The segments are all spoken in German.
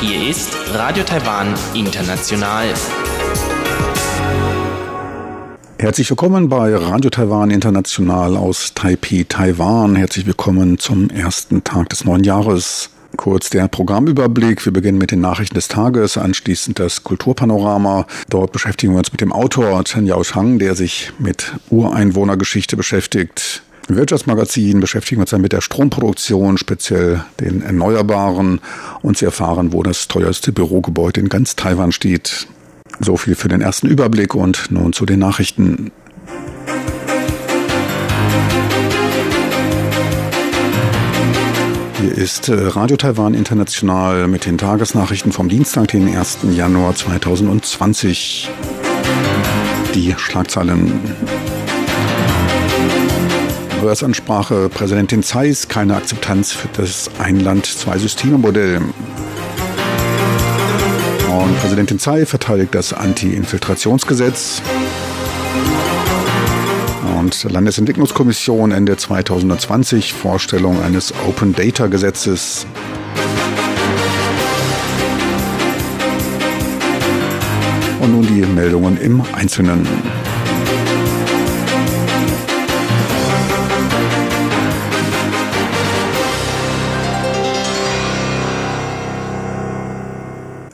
Hier ist Radio Taiwan International. Herzlich willkommen bei Radio Taiwan International aus Taipei, Taiwan. Herzlich willkommen zum ersten Tag des neuen Jahres. Kurz der Programmüberblick. Wir beginnen mit den Nachrichten des Tages, anschließend das Kulturpanorama. Dort beschäftigen wir uns mit dem Autor Chen Yaoshang, der sich mit Ureinwohnergeschichte beschäftigt. Im Wirtschaftsmagazin beschäftigen wir uns dann mit der Stromproduktion, speziell den Erneuerbaren. Und Sie erfahren, wo das teuerste Bürogebäude in ganz Taiwan steht. So viel für den ersten Überblick und nun zu den Nachrichten. Hier ist äh, Radio Taiwan International mit den Tagesnachrichten vom Dienstag, den 1. Januar 2020. Die Schlagzeilen. Neujahrsansprache Präsidentin Zeiss, keine Akzeptanz für das Einland-Zwei-Systeme-Modell. Und Präsidentin Tsai verteidigt das Anti-Infiltrationsgesetz und Landesentwicklungskommission Ende 2020 Vorstellung eines Open Data Gesetzes. Und nun die Meldungen im Einzelnen.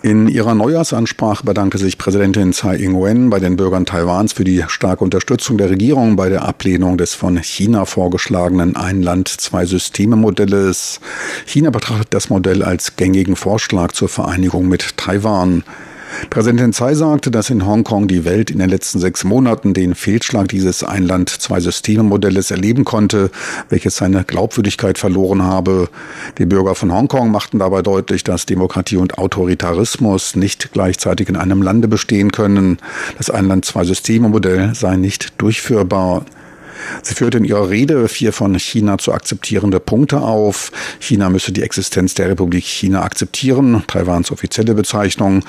In ihrer Neujahrsansprache bedankte sich Präsidentin Tsai Ing-wen bei den Bürgern Taiwans für die starke Unterstützung der Regierung bei der Ablehnung des von China vorgeschlagenen Ein-Land-Zwei-Systeme-Modells. China betrachtet das Modell als gängigen Vorschlag zur Vereinigung mit Taiwan. Präsidentin Tsai sagte, dass in Hongkong die Welt in den letzten sechs Monaten den Fehlschlag dieses Ein-Land-Zwei-Systeme-Modells erleben konnte, welches seine Glaubwürdigkeit verloren habe. Die Bürger von Hongkong machten dabei deutlich, dass Demokratie und Autoritarismus nicht gleichzeitig in einem Lande bestehen können. Das Ein-Land-Zwei-Systeme-Modell sei nicht durchführbar. Sie führte in ihrer Rede vier von China zu akzeptierende Punkte auf. China müsse die Existenz der Republik China akzeptieren, Taiwans offizielle Bezeichnung.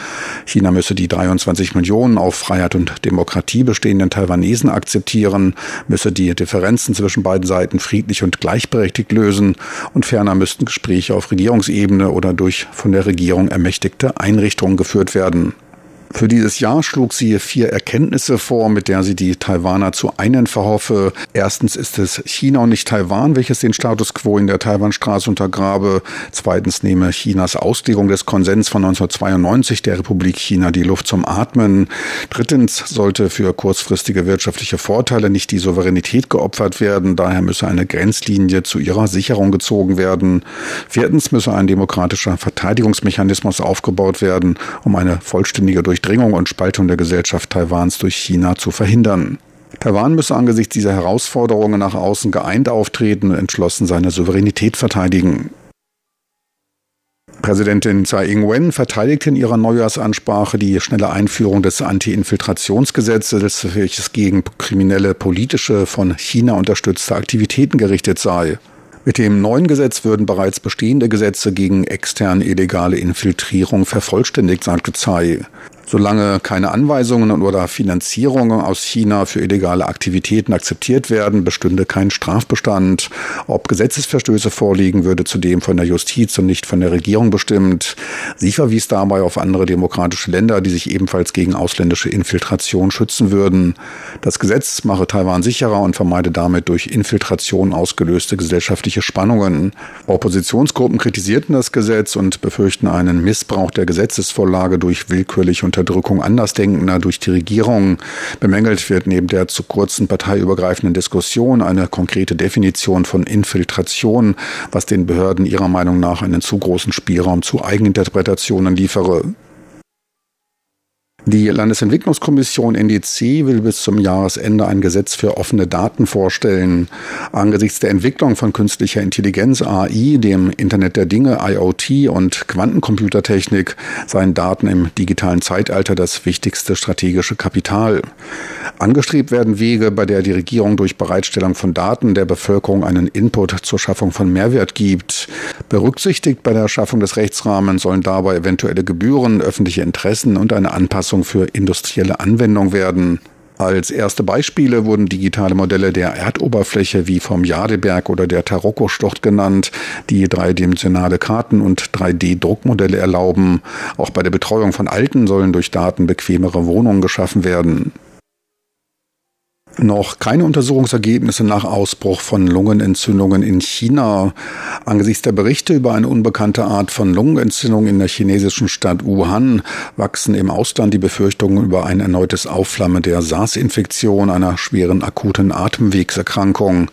China müsse die 23 Millionen auf Freiheit und Demokratie bestehenden Taiwanesen akzeptieren, müsse die Differenzen zwischen beiden Seiten friedlich und gleichberechtigt lösen und ferner müssten Gespräche auf Regierungsebene oder durch von der Regierung ermächtigte Einrichtungen geführt werden. Für dieses Jahr schlug sie vier Erkenntnisse vor, mit der sie die Taiwaner zu einen verhoffe. Erstens ist es China und nicht Taiwan, welches den Status quo in der Taiwanstraße untergrabe. Zweitens nehme Chinas Auslegung des Konsens von 1992 der Republik China die Luft zum Atmen. Drittens sollte für kurzfristige wirtschaftliche Vorteile nicht die Souveränität geopfert werden. Daher müsse eine Grenzlinie zu ihrer Sicherung gezogen werden. Viertens müsse ein demokratischer Verteidigungsmechanismus aufgebaut werden, um eine vollständige Durchsetzung Durchdringung und Spaltung der Gesellschaft Taiwans durch China zu verhindern. Taiwan müsse angesichts dieser Herausforderungen nach außen geeint auftreten und entschlossen seine Souveränität verteidigen. Präsidentin Tsai Ing-wen verteidigte in ihrer Neujahrsansprache die schnelle Einführung des Anti-Infiltrationsgesetzes, welches gegen kriminelle politische von China unterstützte Aktivitäten gerichtet sei. Mit dem neuen Gesetz würden bereits bestehende Gesetze gegen externe illegale Infiltrierung vervollständigt, sagte Tsai. Solange keine Anweisungen oder Finanzierungen aus China für illegale Aktivitäten akzeptiert werden, bestünde kein Strafbestand. Ob Gesetzesverstöße vorliegen, würde zudem von der Justiz und nicht von der Regierung bestimmt. Sie verwies dabei auf andere demokratische Länder, die sich ebenfalls gegen ausländische Infiltration schützen würden. Das Gesetz mache Taiwan sicherer und vermeide damit durch Infiltration ausgelöste gesellschaftliche Spannungen. Oppositionsgruppen kritisierten das Gesetz und befürchten einen Missbrauch der Gesetzesvorlage durch willkürliche Unterdrückung Andersdenkender durch die Regierung. Bemängelt wird neben der zu kurzen parteiübergreifenden Diskussion eine konkrete Definition von Infiltration, was den Behörden ihrer Meinung nach einen zu großen Spielraum zu Eigeninterpretationen liefere. Die Landesentwicklungskommission NDC will bis zum Jahresende ein Gesetz für offene Daten vorstellen. Angesichts der Entwicklung von künstlicher Intelligenz AI, dem Internet der Dinge IoT und Quantencomputertechnik seien Daten im digitalen Zeitalter das wichtigste strategische Kapital. Angestrebt werden Wege, bei der die Regierung durch Bereitstellung von Daten der Bevölkerung einen Input zur Schaffung von Mehrwert gibt. Berücksichtigt bei der Schaffung des Rechtsrahmens sollen dabei eventuelle Gebühren, öffentliche Interessen und eine Anpassung für industrielle Anwendung werden. Als erste Beispiele wurden digitale Modelle der Erdoberfläche wie vom Jadeberg oder der Taroko-Stocht genannt, die dreidimensionale Karten und 3D-Druckmodelle erlauben. Auch bei der Betreuung von Alten sollen durch Daten bequemere Wohnungen geschaffen werden noch keine Untersuchungsergebnisse nach Ausbruch von Lungenentzündungen in China. Angesichts der Berichte über eine unbekannte Art von Lungenentzündung in der chinesischen Stadt Wuhan wachsen im Ausland die Befürchtungen über ein erneutes Aufflammen der SARS-Infektion, einer schweren akuten Atemwegserkrankung.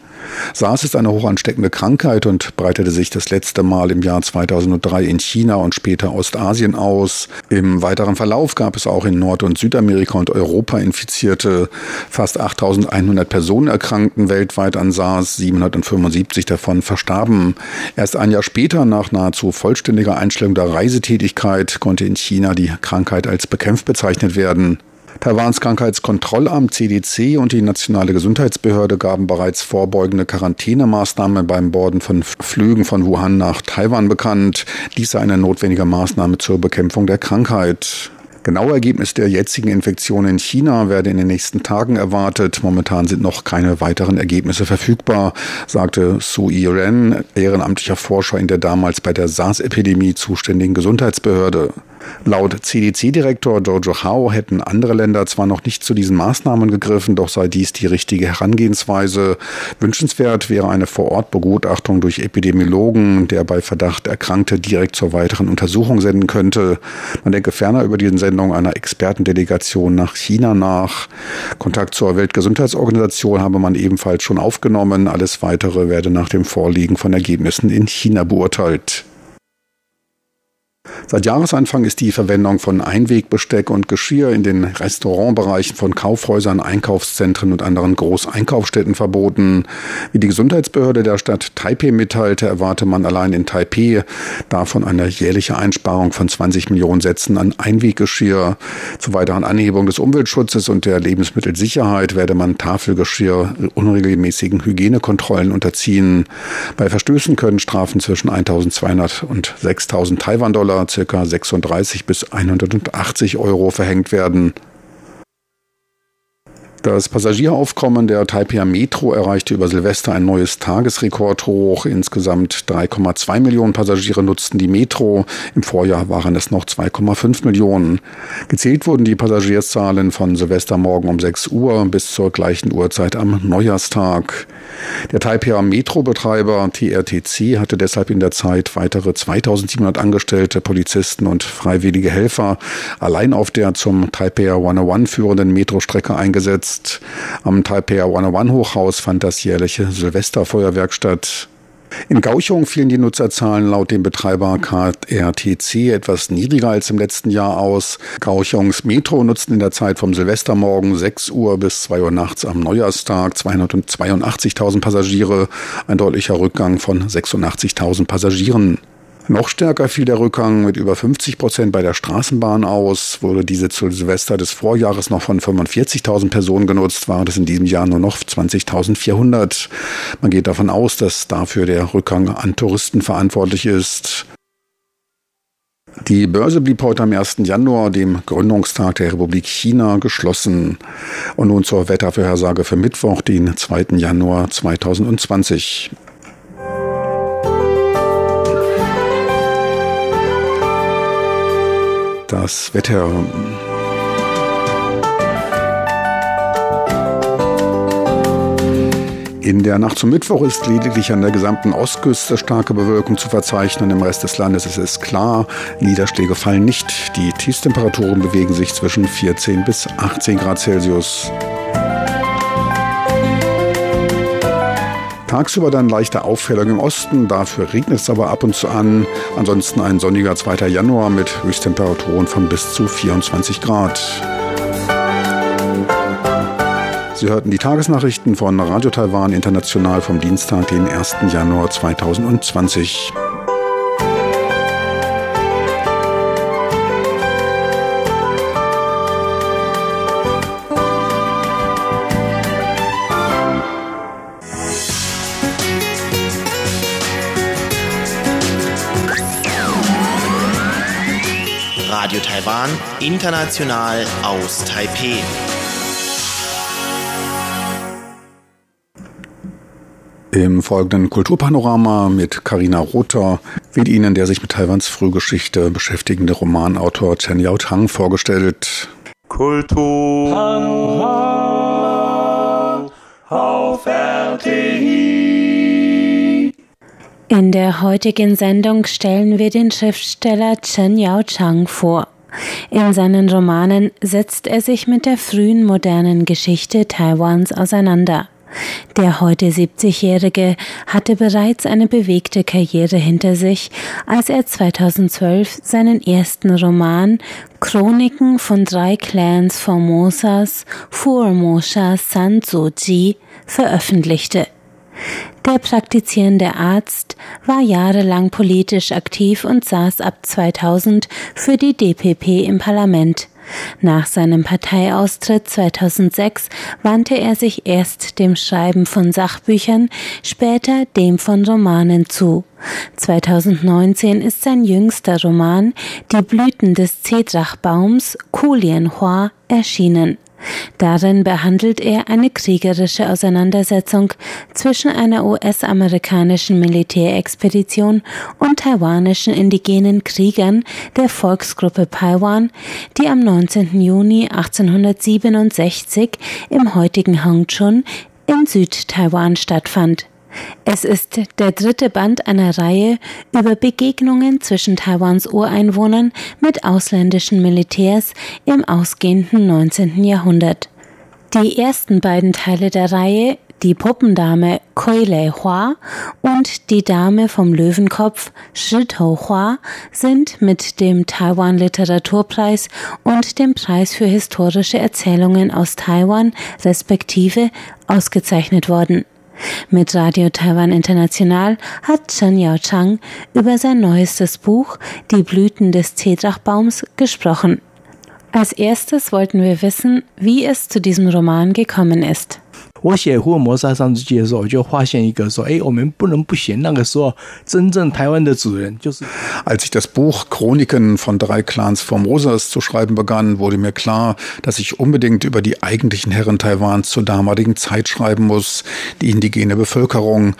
SARS ist eine hochansteckende Krankheit und breitete sich das letzte Mal im Jahr 2003 in China und später Ostasien aus. Im weiteren Verlauf gab es auch in Nord- und Südamerika und Europa Infizierte. Fast 8100 Personen erkrankten weltweit an SARS, 775 davon verstarben. Erst ein Jahr später, nach nahezu vollständiger Einstellung der Reisetätigkeit, konnte in China die Krankheit als bekämpft bezeichnet werden. Taiwans Krankheitskontrollamt CDC und die nationale Gesundheitsbehörde gaben bereits vorbeugende Quarantänemaßnahmen beim Borden von Flügen von Wuhan nach Taiwan bekannt. Dies sei eine notwendige Maßnahme zur Bekämpfung der Krankheit. Genaue Ergebnis der jetzigen Infektion in China werde in den nächsten Tagen erwartet. Momentan sind noch keine weiteren Ergebnisse verfügbar, sagte Su Yi-ren, ehrenamtlicher Forscher in der damals bei der SARS-Epidemie zuständigen Gesundheitsbehörde. Laut CDC-Direktor Giorgio Hao hätten andere Länder zwar noch nicht zu diesen Maßnahmen gegriffen, doch sei dies die richtige Herangehensweise. Wünschenswert wäre eine Vorortbegutachtung durch Epidemiologen, der bei Verdacht Erkrankte direkt zur weiteren Untersuchung senden könnte. Man denke ferner über die Sendung einer Expertendelegation nach China nach. Kontakt zur Weltgesundheitsorganisation habe man ebenfalls schon aufgenommen. Alles weitere werde nach dem Vorliegen von Ergebnissen in China beurteilt. Seit Jahresanfang ist die Verwendung von Einwegbesteck und Geschirr in den Restaurantbereichen von Kaufhäusern, Einkaufszentren und anderen Großeinkaufsstätten verboten. Wie die Gesundheitsbehörde der Stadt Taipei mitteilte, erwarte man allein in Taipei davon eine jährliche Einsparung von 20 Millionen Sätzen an Einweggeschirr. Zur weiteren Anhebung des Umweltschutzes und der Lebensmittelsicherheit werde man Tafelgeschirr unregelmäßigen Hygienekontrollen unterziehen. Bei Verstößen können Strafen zwischen 1200 und 6000 Taiwan-Dollar ca. 36 bis 180 Euro verhängt werden. Das Passagieraufkommen der Taipei Metro erreichte über Silvester ein neues Tagesrekordhoch. Insgesamt 3,2 Millionen Passagiere nutzten die Metro. Im Vorjahr waren es noch 2,5 Millionen. Gezählt wurden die Passagierzahlen von Silvestermorgen um 6 Uhr bis zur gleichen Uhrzeit am Neujahrstag. Der Taipei Metro-Betreiber TRTC hatte deshalb in der Zeit weitere 2700 Angestellte, Polizisten und freiwillige Helfer allein auf der zum Taipei 101 führenden Metrostrecke eingesetzt ist. Am Taipei 101 Hochhaus fand das jährliche Silvesterfeuerwerk statt. In Gauchung fielen die Nutzerzahlen laut dem Betreiber KRTC etwas niedriger als im letzten Jahr aus. Gauchungs Metro nutzten in der Zeit vom Silvestermorgen 6 Uhr bis 2 Uhr nachts am Neujahrstag 282.000 Passagiere, ein deutlicher Rückgang von 86.000 Passagieren. Noch stärker fiel der Rückgang mit über 50 Prozent bei der Straßenbahn aus. Wurde diese zu Silvester des Vorjahres noch von 45.000 Personen genutzt, war das in diesem Jahr nur noch 20.400. Man geht davon aus, dass dafür der Rückgang an Touristen verantwortlich ist. Die Börse blieb heute am 1. Januar, dem Gründungstag der Republik China, geschlossen. Und nun zur Wettervorhersage für Mittwoch, den 2. Januar 2020. das Wetter. In der Nacht zum Mittwoch ist lediglich an der gesamten Ostküste starke Bewölkung zu verzeichnen. Im Rest des Landes ist es klar, Niederschläge fallen nicht. Die Tiefstemperaturen bewegen sich zwischen 14 bis 18 Grad Celsius. Tagsüber dann leichte Aufhellung im Osten, dafür regnet es aber ab und zu an. Ansonsten ein sonniger 2. Januar mit Höchsttemperaturen von bis zu 24 Grad. Sie hörten die Tagesnachrichten von Radio Taiwan International vom Dienstag, den 1. Januar 2020. Taiwan, international aus Taipeh. Im folgenden Kulturpanorama mit Karina Rother wird Ihnen der sich mit Taiwans Frühgeschichte beschäftigende Romanautor Chen Yao Tang vorgestellt. Kultur auf RTI. In der heutigen Sendung stellen wir den Schriftsteller Chen Yao Chang vor. In seinen Romanen setzt er sich mit der frühen modernen Geschichte Taiwans auseinander. Der heute 70-Jährige hatte bereits eine bewegte Karriere hinter sich, als er 2012 seinen ersten Roman Chroniken von drei Clans Formosas Fuermosha Sanzuji veröffentlichte. Der praktizierende Arzt war jahrelang politisch aktiv und saß ab 2000 für die DPP im Parlament. Nach seinem Parteiaustritt 2006 wandte er sich erst dem Schreiben von Sachbüchern, später dem von Romanen zu. 2019 ist sein jüngster Roman Die Blüten des Zedrachbaums Kulienhua erschienen. Darin behandelt er eine kriegerische Auseinandersetzung zwischen einer US-amerikanischen Militärexpedition und taiwanischen indigenen Kriegern der Volksgruppe Paiwan, die am 19. Juni 1867 im heutigen Hongchun in Südtaiwan stattfand. Es ist der dritte Band einer Reihe über Begegnungen zwischen Taiwans Ureinwohnern mit ausländischen Militärs im ausgehenden 19. Jahrhundert. Die ersten beiden Teile der Reihe, die Puppendame Koi Lei Hua und die Dame vom Löwenkopf Shi Tou Hua sind mit dem Taiwan Literaturpreis und dem Preis für historische Erzählungen aus Taiwan respektive ausgezeichnet worden. Mit Radio Taiwan International hat Chen Yao Chang über sein neuestes Buch Die Blüten des Zedrachbaums gesprochen. Als erstes wollten wir wissen, wie es zu diesem Roman gekommen ist. 我写《福尔摩沙上之记》的时候，我就发现一个说：“哎，我们不能不写那个时候真正台湾的主人就是。” Als ich das Buch Chroniken von drei Clans Formosas zu schreiben begann, wurde mir klar, dass ich unbedingt über die eigentlichen Herren Taiwans zur damaligen Zeit schreiben muss, die indigene Bevölkerung.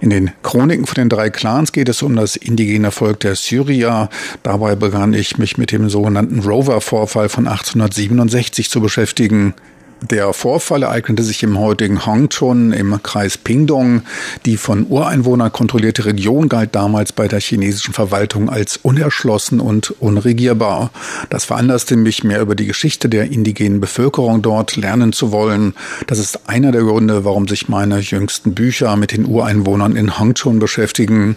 In den Chroniken von den drei Clans geht es um das indigene Volk der Syrier. Dabei begann ich mich mit dem sogenannten Rover-Vorfall von 1867 zu beschäftigen. Der Vorfall ereignete sich im heutigen Hongchun im Kreis Pingdong. Die von Ureinwohnern kontrollierte Region galt damals bei der chinesischen Verwaltung als unerschlossen und unregierbar. Das veranlasste mich, mehr über die Geschichte der indigenen Bevölkerung dort lernen zu wollen. Das ist einer der Gründe, warum sich meine jüngsten Bücher mit den Ureinwohnern in Hongchun beschäftigen.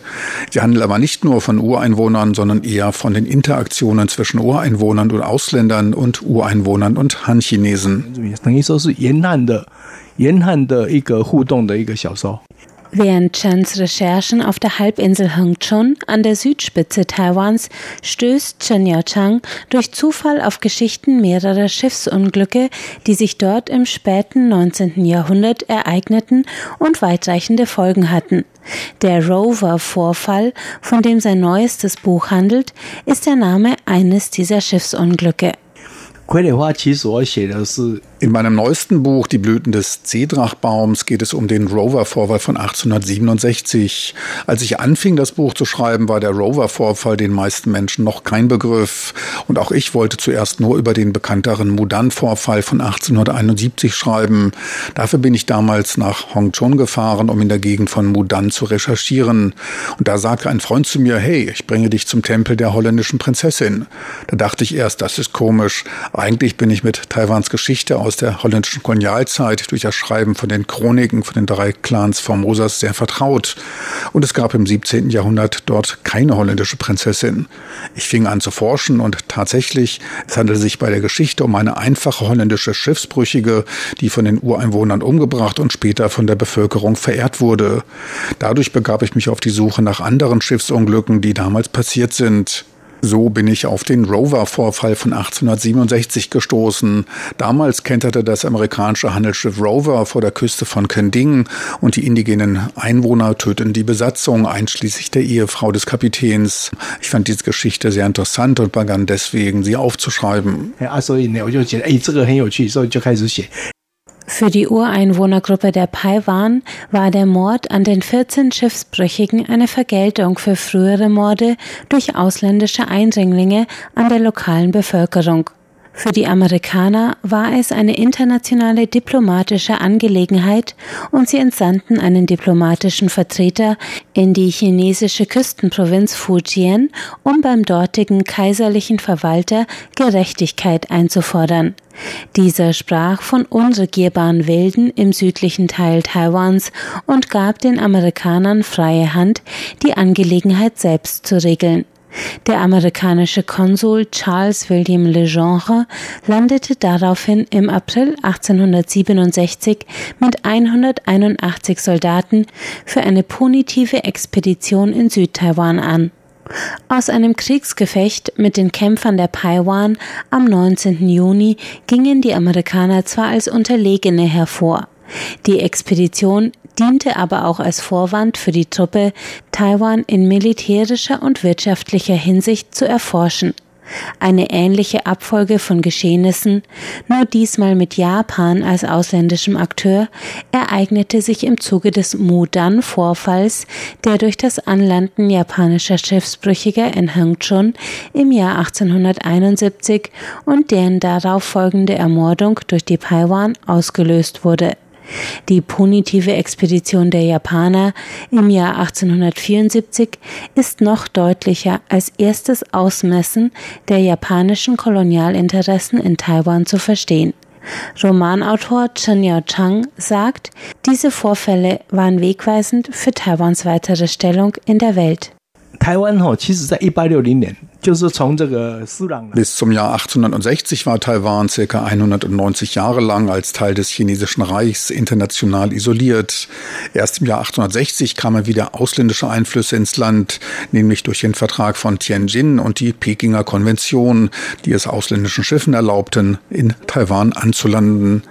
Sie handeln aber nicht nur von Ureinwohnern, sondern eher von den Interaktionen zwischen Ureinwohnern und Ausländern und Ureinwohnern und Han-Chinesen. 等于说是沿岸的、沿岸的一个互动的一个小说。 Während Chens Recherchen auf der Halbinsel Hengchun an der Südspitze Taiwans stößt Chen Yao-chang durch Zufall auf Geschichten mehrerer Schiffsunglücke, die sich dort im späten 19. Jahrhundert ereigneten und weitreichende Folgen hatten. Der Rover-Vorfall, von dem sein neuestes Buch handelt, ist der Name eines dieser Schiffsunglücke. 傀儡花其实我写的是 in meinem neuesten Buch Die Blüten des Zedrachbaums geht es um den Rover-Vorfall von 1867. Als ich anfing, das Buch zu schreiben, war der Rover-Vorfall den meisten Menschen noch kein Begriff. Und auch ich wollte zuerst nur über den bekannteren Mudan-Vorfall von 1871 schreiben. Dafür bin ich damals nach Hongchun gefahren, um in der Gegend von Mudan zu recherchieren. Und da sagte ein Freund zu mir, hey, ich bringe dich zum Tempel der holländischen Prinzessin. Da dachte ich erst, das ist komisch. Eigentlich bin ich mit Taiwans Geschichte aus der holländischen Kolonialzeit durch das Schreiben von den Chroniken von den drei Clans Formosas sehr vertraut. Und es gab im 17. Jahrhundert dort keine holländische Prinzessin. Ich fing an zu forschen und tatsächlich, es handelte sich bei der Geschichte um eine einfache holländische Schiffsbrüchige, die von den Ureinwohnern umgebracht und später von der Bevölkerung verehrt wurde. Dadurch begab ich mich auf die Suche nach anderen Schiffsunglücken, die damals passiert sind. So bin ich auf den Rover-Vorfall von 1867 gestoßen. Damals kenterte das amerikanische Handelsschiff Rover vor der Küste von Kending und die indigenen Einwohner töteten die Besatzung, einschließlich der Ehefrau des Kapitäns. Ich fand diese Geschichte sehr interessant und begann deswegen, sie aufzuschreiben. 啊，所以呢，我就觉得哎，这个很有趣，所以就开始写。 Für die Ureinwohnergruppe der Paiwan war der Mord an den 14 Schiffsbrüchigen eine Vergeltung für frühere Morde durch ausländische Eindringlinge an der lokalen Bevölkerung. Für die Amerikaner war es eine internationale diplomatische Angelegenheit und sie entsandten einen diplomatischen Vertreter in die chinesische Küstenprovinz Fujian, um beim dortigen kaiserlichen Verwalter Gerechtigkeit einzufordern. Dieser sprach von unregierbaren Wilden im südlichen Teil Taiwans und gab den Amerikanern freie Hand, die Angelegenheit selbst zu regeln. Der amerikanische Konsul Charles William Legendre landete daraufhin im April 1867 mit 181 Soldaten für eine punitive Expedition in Südtaiwan an. Aus einem Kriegsgefecht mit den Kämpfern der Paiwan am 19. Juni gingen die Amerikaner zwar als Unterlegene hervor. Die Expedition diente aber auch als Vorwand für die Truppe, Taiwan in militärischer und wirtschaftlicher Hinsicht zu erforschen. Eine ähnliche Abfolge von Geschehnissen, nur diesmal mit Japan als ausländischem Akteur, ereignete sich im Zuge des Mudan-Vorfalls, der durch das Anlanden japanischer Schiffsbrüchiger in Hengchun im Jahr 1871 und deren darauf folgende Ermordung durch die Paiwan ausgelöst wurde. Die punitive Expedition der Japaner im Jahr 1874 ist noch deutlicher als erstes Ausmessen der japanischen Kolonialinteressen in Taiwan zu verstehen. Romanautor Chen Yao Chang sagt, diese Vorfälle waren wegweisend für Taiwans weitere Stellung in der Welt. Taiwan 哈，其实在一八六零年 bis zum Jahr 1860 war Taiwan circa 190 Jahre lang als Teil des chinesischen Reichs international isoliert. Erst im Jahr 1860 kamen wieder ausländische Einflüsse ins Land, nämlich durch den Vertrag von Tianjin und die Pekinger Konvention, die es ausländischen Schiffen erlaubten, in Taiwan anzulanden.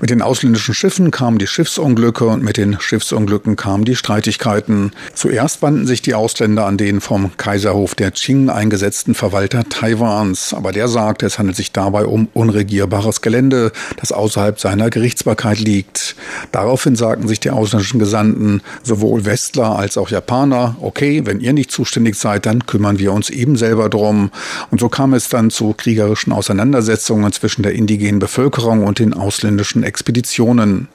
Mit den ausländischen Schiffen kamen die Schiffsunglücke und mit den Schiffsunglücken kamen die Streitigkeiten. Zuerst wandten sich die Ausländer an den vom Kaiserhof der Qing eingesetzten eingesetzten Verwalter Taiwans. Aber der sagt, es handelt sich dabei um unregierbares Gelände, das außerhalb seiner Gerichtsbarkeit liegt. Daraufhin sagten sich die ausländischen Gesandten, sowohl Westler als auch Japaner, okay, wenn ihr nicht zuständig seid, dann kümmern wir uns eben selber drum. Und so kam es dann zu kriegerischen Auseinandersetzungen zwischen der indigenen Bevölkerung und den ausländischen Expeditionen.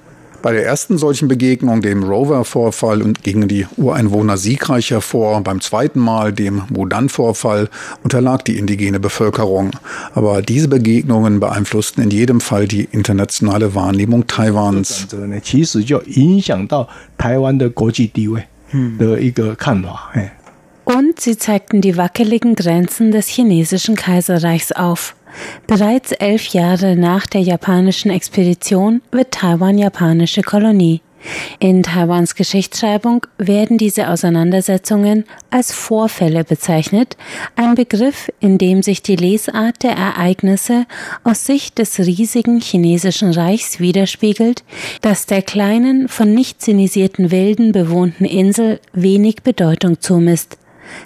Bei der ersten solchen Begegnung, dem Rover-Vorfall, und gingen die Ureinwohner siegreich hervor. Beim zweiten Mal, dem Mudan-Vorfall, unterlag die indigene Bevölkerung. Aber diese Begegnungen beeinflussten in jedem Fall die internationale Wahrnehmung Taiwans. Und sie zeigten die wackeligen Grenzen des chinesischen Kaiserreichs auf. Bereits elf Jahre nach der japanischen Expedition wird Taiwan japanische Kolonie. In Taiwans Geschichtsschreibung werden diese Auseinandersetzungen als Vorfälle bezeichnet, ein Begriff, in dem sich die Lesart der Ereignisse aus Sicht des riesigen chinesischen Reichs widerspiegelt, das der kleinen, von nicht zinisierten Wilden bewohnten Insel wenig Bedeutung zumisst.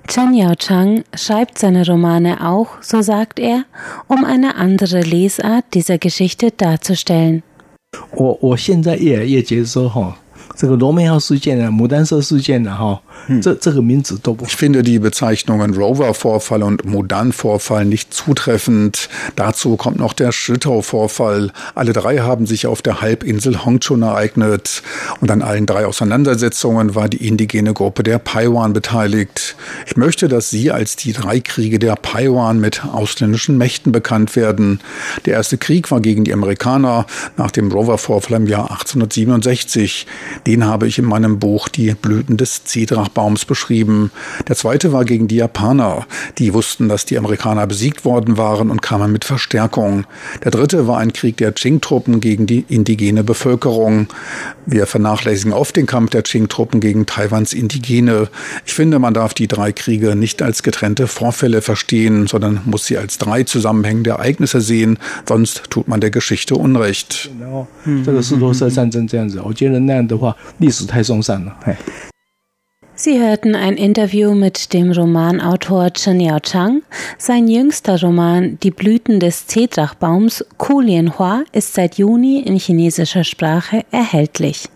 Chen Yao Chang schreibt seine Romane auch, so sagt er, um eine andere Lesart dieser Geschichte darzustellen. 我我现在越来越觉得说，哈，这个罗梅号事件呢，牡丹社事件呢，哈 ，hm. Ich finde die Bezeichnungen Rover-Vorfall und Mudan-Vorfall nicht zutreffend. Dazu kommt noch der Schüttau-Vorfall. Alle drei haben sich auf der Halbinsel Hongchun ereignet. Und an allen drei Auseinandersetzungen war die indigene Gruppe der Paiwan beteiligt. Ich möchte, dass sie als die drei Kriege der Paiwan mit ausländischen Mächten bekannt werden. Der erste Krieg war gegen die Amerikaner nach dem Rover-Vorfall im Jahr 1867. Den habe ich in meinem Buch Die Blüten des Zedrach Baums beschrieben. Der zweite war gegen die Japaner. Die wussten, dass die Amerikaner besiegt worden waren und kamen mit Verstärkung. Der dritte war ein Krieg der Qing-Truppen gegen die indigene Bevölkerung. Wir vernachlässigen oft den Kampf der Qing-Truppen gegen Taiwans Indigene. Ich finde, man darf die drei Kriege nicht als getrennte Vorfälle verstehen, sondern muss sie als drei zusammenhängende Ereignisse sehen, sonst tut man der Geschichte Unrecht. Genau. 这个斯托瑟战争这样子，我觉得那样的话，历史太松散了。 Sie hörten ein Interview mit dem Romanautor Chen Yao Chang. Sein jüngster Roman Die Blüten des Zedrachbaums Kulienhua ist seit Juni in chinesischer Sprache erhältlich.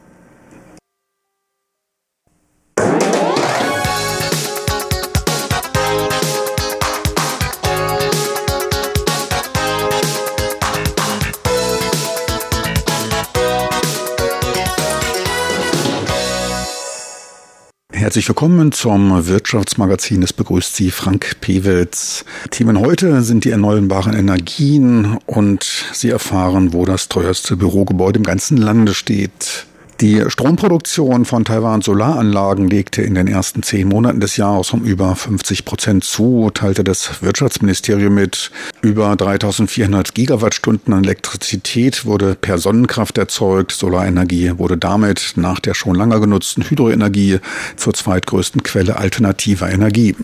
Herzlich willkommen zum Wirtschaftsmagazin. Es begrüßt Sie Frank Pewitz. Themen heute sind die erneuerbaren Energien und Sie erfahren, wo das teuerste Bürogebäude im ganzen Lande steht. Die Stromproduktion von Taiwan Solaranlagen legte in den ersten zehn Monaten des Jahres um über 50 Prozent zu, teilte das Wirtschaftsministerium mit. Über 3400 Gigawattstunden an Elektrizität wurde per Sonnenkraft erzeugt. Solarenergie wurde damit nach der schon lange genutzten Hydroenergie zur zweitgrößten Quelle alternativer Energie.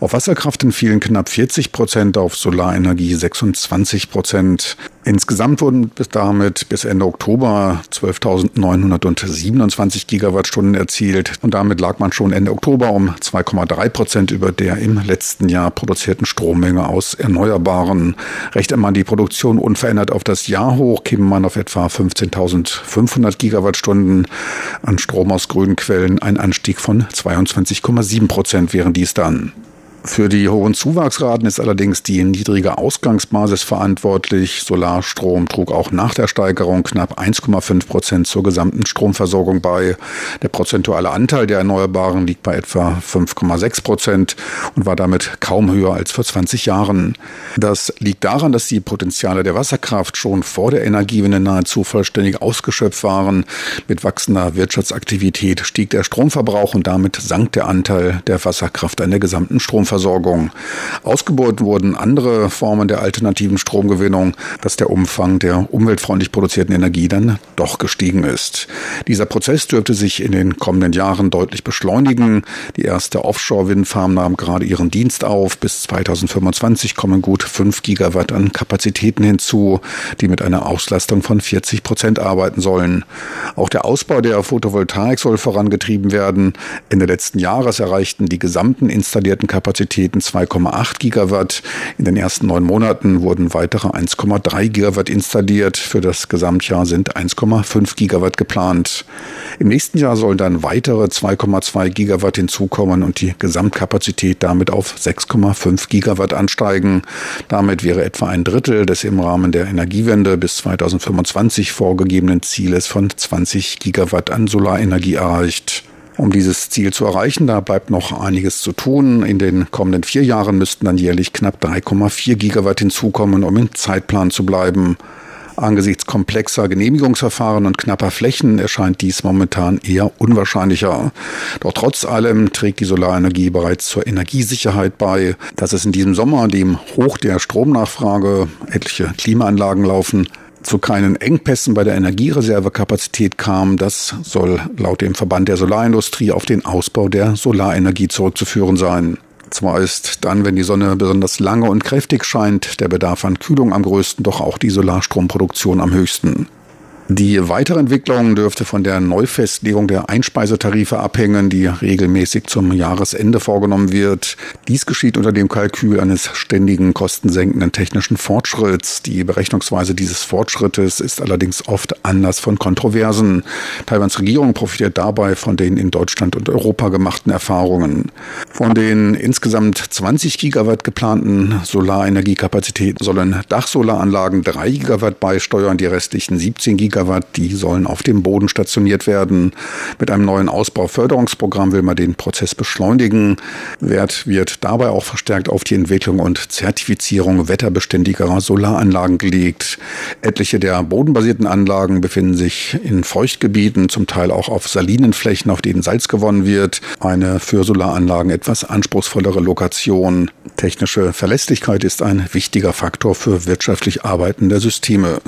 Auf Wasserkraft entfielen knapp 40 Prozent, auf Solarenergie 26 Prozent. Insgesamt wurden bis damit bis Ende Oktober 12.927 Gigawattstunden erzielt und damit lag man schon Ende Oktober um 2,3 Prozent über der im letzten Jahr produzierten Strommenge aus Erneuerbaren. Rechnet man die Produktion unverändert auf das Jahr hoch, käme man auf etwa 15.500 Gigawattstunden an Strom aus grünen Quellen, ein Anstieg von 22,7 Prozent wären dies dann. Für die hohen Zuwachsraten ist allerdings die niedrige Ausgangsbasis verantwortlich. Solarstrom trug auch nach der Steigerung knapp 1,5 Prozent zur gesamten Stromversorgung bei. Der prozentuale Anteil der Erneuerbaren liegt bei etwa 5,6 Prozent und war damit kaum höher als vor 20 Jahren. Das liegt daran, dass die Potenziale der Wasserkraft schon vor der Energiewende nahezu vollständig ausgeschöpft waren. Mit wachsender Wirtschaftsaktivität stieg der Stromverbrauch und damit sank der Anteil der Wasserkraft an der gesamten Stromversorgung. Stromversorgung. Ausgeboten wurden andere Formen der alternativen Stromgewinnung, dass der Umfang der umweltfreundlich produzierten Energie dann doch gestiegen ist. Dieser Prozess dürfte sich in den kommenden Jahren deutlich beschleunigen. Die erste Offshore-Windfarm nahm gerade ihren Dienst auf. Bis 2025 kommen gut 5 Gigawatt an Kapazitäten hinzu, die mit einer Auslastung von 40 Prozent arbeiten sollen. Auch der Ausbau der Photovoltaik soll vorangetrieben werden. Ende letzten Jahres erreichten die gesamten installierten Kapazitäten Kapazitäten 2,8 Gigawatt. In den ersten neun Monaten wurden weitere 1,3 Gigawatt installiert. Für das Gesamtjahr sind 1,5 Gigawatt geplant. Im nächsten Jahr sollen dann weitere 2,2 Gigawatt hinzukommen und die Gesamtkapazität damit auf 6,5 Gigawatt ansteigen. Damit wäre etwa ein Drittel des im Rahmen der Energiewende bis 2025 vorgegebenen Zieles von 20 Gigawatt an Solarenergie erreicht. Um dieses Ziel zu erreichen, da bleibt noch einiges zu tun. In den kommenden vier Jahren müssten dann jährlich knapp 3,4 Gigawatt hinzukommen, um im Zeitplan zu bleiben. Angesichts komplexer Genehmigungsverfahren und knapper Flächen erscheint dies momentan eher unwahrscheinlicher. Doch trotz allem trägt die Solarenergie bereits zur Energiesicherheit bei. Dass es in diesem Sommer, dem Hoch der Stromnachfrage, etliche Klimaanlagen laufen, zu keinen Engpässen bei der Energiereservekapazität kam. Das soll laut dem Verband der Solarindustrie auf den Ausbau der Solarenergie zurückzuführen sein. Zwar ist dann, wenn die Sonne besonders lange und kräftig scheint, der Bedarf an Kühlung am größten, doch auch die Solarstromproduktion am höchsten. Die weitere Entwicklung dürfte von der Neufestlegung der Einspeisetarife abhängen, die regelmäßig zum Jahresende vorgenommen wird. Dies geschieht unter dem Kalkül eines ständigen kostensenkenden technischen Fortschritts. Die Berechnungsweise dieses Fortschrittes ist allerdings oft Anlass von Kontroversen. Taiwans Regierung profitiert dabei von den in Deutschland und Europa gemachten Erfahrungen. Von den insgesamt 20 Gigawatt geplanten Solarenergiekapazitäten sollen Dachsolaranlagen 3 Gigawatt beisteuern, die restlichen 17 Gigawatt Gigawatt, die sollen auf dem Boden stationiert werden. Mit einem neuen Ausbauförderungsprogramm will man den Prozess beschleunigen. Wert wird dabei auch verstärkt auf die Entwicklung und Zertifizierung wetterbeständigerer Solaranlagen gelegt. Etliche der bodenbasierten Anlagen befinden sich in Feuchtgebieten, zum Teil auch auf salinen Flächen, auf denen Salz gewonnen wird. Eine für Solaranlagen etwas anspruchsvollere Lokation. Technische Verlässlichkeit ist ein wichtiger Faktor für wirtschaftlich arbeitende Systeme.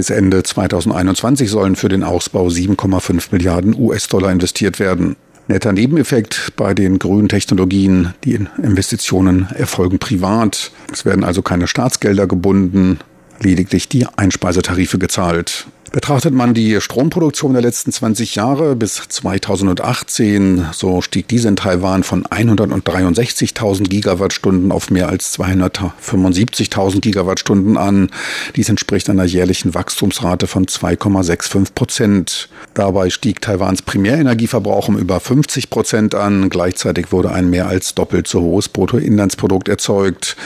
Bis Ende 2021 sollen für den Ausbau 7,5 Milliarden US-Dollar investiert werden. Netter Nebeneffekt bei den grünen Technologien, die Investitionen erfolgen privat. Es werden also keine Staatsgelder gebunden, lediglich die Einspeisetarife gezahlt. Betrachtet man die Stromproduktion der letzten 20 Jahre bis 2018, so stieg diese in Taiwan von 163.000 Gigawattstunden auf mehr als 275.000 Gigawattstunden an. Dies entspricht einer jährlichen Wachstumsrate von 2,65 Prozent. Dabei stieg Taiwans Primärenergieverbrauch um über 50 Prozent an. Gleichzeitig wurde ein mehr als doppelt so hohes Bruttoinlandsprodukt erzeugt,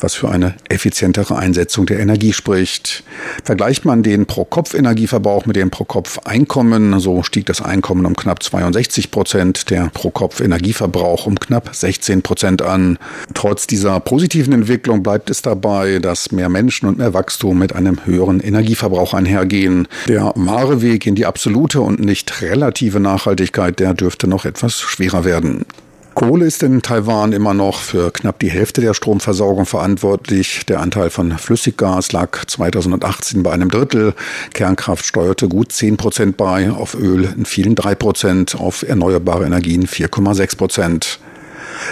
was für eine effizientere Einsetzung der Energie spricht. Vergleicht man den Pro-Kopf-Energie Energieverbrauch mit dem Pro-Kopf-Einkommen. So stieg das Einkommen um knapp 62 Prozent, der Pro-Kopf-Energieverbrauch um knapp 16 Prozent an. Trotz dieser positiven Entwicklung bleibt es dabei, dass mehr Menschen und mehr Wachstum mit einem höheren Energieverbrauch einhergehen. Der wahre Weg in die absolute und nicht relative Nachhaltigkeit, der dürfte noch etwas schwerer werden. Kohle ist in Taiwan immer noch für knapp die Hälfte der Stromversorgung verantwortlich. Der Anteil von Flüssiggas lag 2018 bei einem Drittel. Kernkraft steuerte gut 10 Prozent bei, auf Öl in vielen 3 Prozent, auf erneuerbare Energien 4,6 Prozent.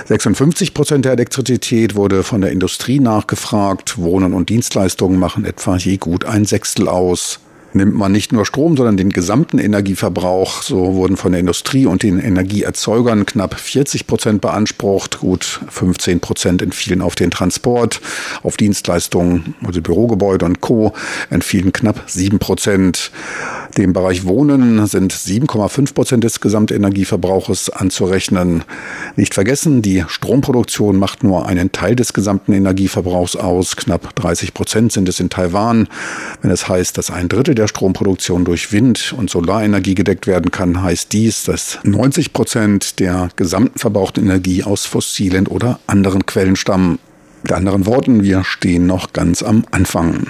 56 Prozent der Elektrizität wurde von der Industrie nachgefragt. Wohnen und Dienstleistungen machen etwa je gut ein Sechstel aus nimmt man nicht nur Strom, sondern den gesamten Energieverbrauch. So wurden von der Industrie und den Energieerzeugern knapp 40 Prozent beansprucht, gut 15 Prozent entfielen auf den Transport, auf Dienstleistungen, also Bürogebäude und Co. entfielen knapp 7 Prozent. Dem Bereich Wohnen sind 7,5 Prozent des Gesamtenergieverbrauches anzurechnen. Nicht vergessen, die Stromproduktion macht nur einen Teil des gesamten Energieverbrauchs aus. Knapp 30 Prozent sind es in Taiwan. Wenn es heißt, dass ein Drittel der Stromproduktion durch Wind- und Solarenergie gedeckt werden kann, heißt dies, dass 90 Prozent der gesamten verbrauchten Energie aus fossilen oder anderen Quellen stammen. Mit anderen Worten, wir stehen noch ganz am Anfang.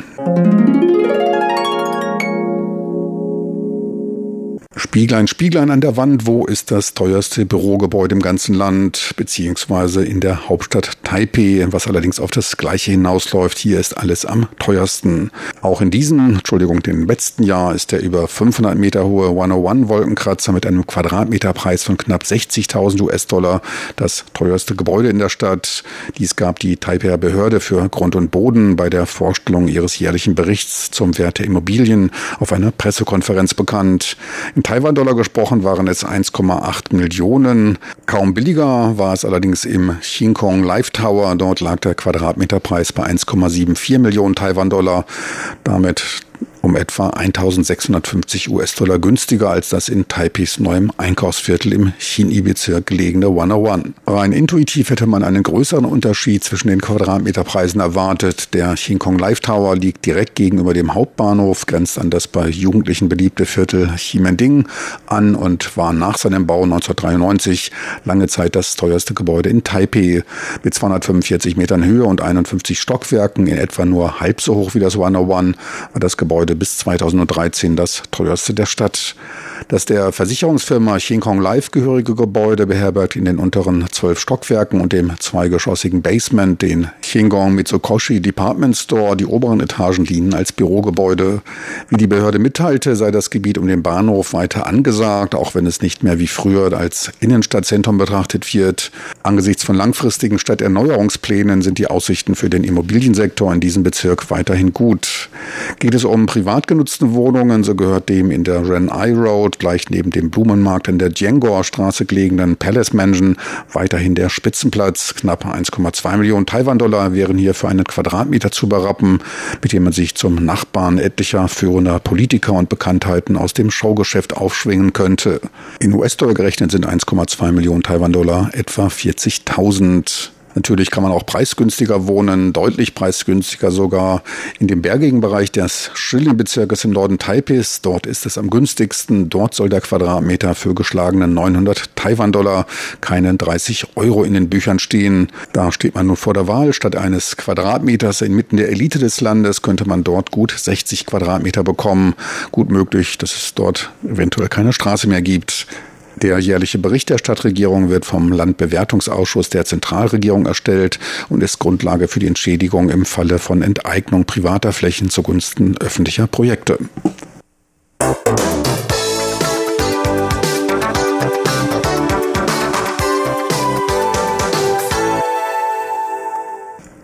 Spieglein, Spieglein an der Wand, wo ist das teuerste Bürogebäude im ganzen Land, beziehungsweise in der Hauptstadt Taipei, was allerdings auf das Gleiche hinausläuft. Hier ist alles am teuersten. Auch in diesem, Entschuldigung, dem letzten Jahr ist der über 500 Meter hohe 101 Wolkenkratzer mit einem Quadratmeterpreis von knapp 60.000 US-Dollar das teuerste Gebäude in der Stadt. Dies gab die Taipei Behörde für Grund und Boden bei der Vorstellung ihres jährlichen Berichts zum Wert der Immobilien auf einer Pressekonferenz bekannt. In Taiwan-Dollar gesprochen waren es 1,8 Millionen. Kaum billiger war es allerdings im King Kong Life Tower. Dort lag der Quadratmeterpreis bei 1,74 Millionen Taiwan-Dollar. Damit um etwa 1650 US-Dollar günstiger als das in Taipis neuem Einkaufsviertel im Xinyi-Bezirk gelegene 101. Rein intuitiv hätte man einen größeren Unterschied zwischen den Quadratmeterpreisen erwartet. Der King Kong Life Tower liegt direkt gegenüber dem Hauptbahnhof, grenzt an das bei Jugendlichen beliebte Viertel Ximending an und war nach seinem Bau 1993 lange Zeit das teuerste Gebäude in Taipei. Mit 245 Metern Höhe und 51 Stockwerken, in etwa nur halb so hoch wie das 101, war das Gebäude wurde bis 2013 das teuerste der Stadt. Das der Versicherungsfirma King Kong Life gehörige Gebäude beherbergt in den unteren zwölf Stockwerken und dem zweigeschossigen Basement den King Kong Mitsukoshi Department Store. Die oberen Etagen dienen als Bürogebäude. Wie die Behörde mitteilte, sei das Gebiet um den Bahnhof weiter angesagt, auch wenn es nicht mehr wie früher als Innenstadtzentrum betrachtet wird. Angesichts von langfristigen Stadterneuerungsplänen sind die Aussichten für den Immobiliensektor in diesem Bezirk weiterhin gut. Geht es um privat genutzte Wohnungen, so gehört dem in der Ren Ai Road gleich neben dem Blumenmarkt in der Jiangor Straße gelegenen Palace Mansion weiterhin der Spitzenplatz. Knapp 1,2 Millionen Taiwan-Dollar wären hier für einen Quadratmeter zu berappen, mit dem man sich zum Nachbarn etlicher führender Politiker und Bekanntheiten aus dem Showgeschäft aufschwingen könnte. In US-Dollar gerechnet sind 1,2 Millionen Taiwan-Dollar etwa 40.000. Natürlich kann man auch preisgünstiger wohnen, deutlich preisgünstiger sogar. In dem bergigen Bereich des Shilin-Bezirkes im Norden Taipis, dort ist es am günstigsten. Dort soll der Quadratmeter für geschlagene 900 Taiwan-Dollar keinen 30 Euro in den Büchern stehen. Da steht man nun vor der Wahl. Statt eines Quadratmeters inmitten der Elite des Landes könnte man dort gut 60 Quadratmeter bekommen. Gut möglich, dass es dort eventuell keine Straße mehr gibt. Der jährliche Bericht der Stadtregierung wird vom Landbewertungsausschuss der Zentralregierung erstellt und ist Grundlage für die Entschädigung im Falle von Enteignung privater Flächen zugunsten öffentlicher Projekte.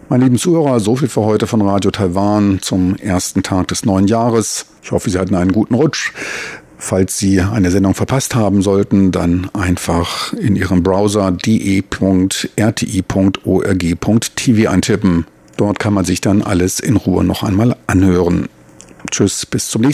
Meine lieben Zuhörer, so viel für heute von Radio Taiwan zum ersten Tag des neuen Jahres. Ich hoffe, Sie hatten einen guten Rutsch. Falls Sie eine Sendung verpasst haben sollten, dann einfach in Ihrem Browser de.rti.org.tv eintippen. Dort kann man sich dann alles in Ruhe noch einmal anhören. Tschüss, bis zum nächsten Mal.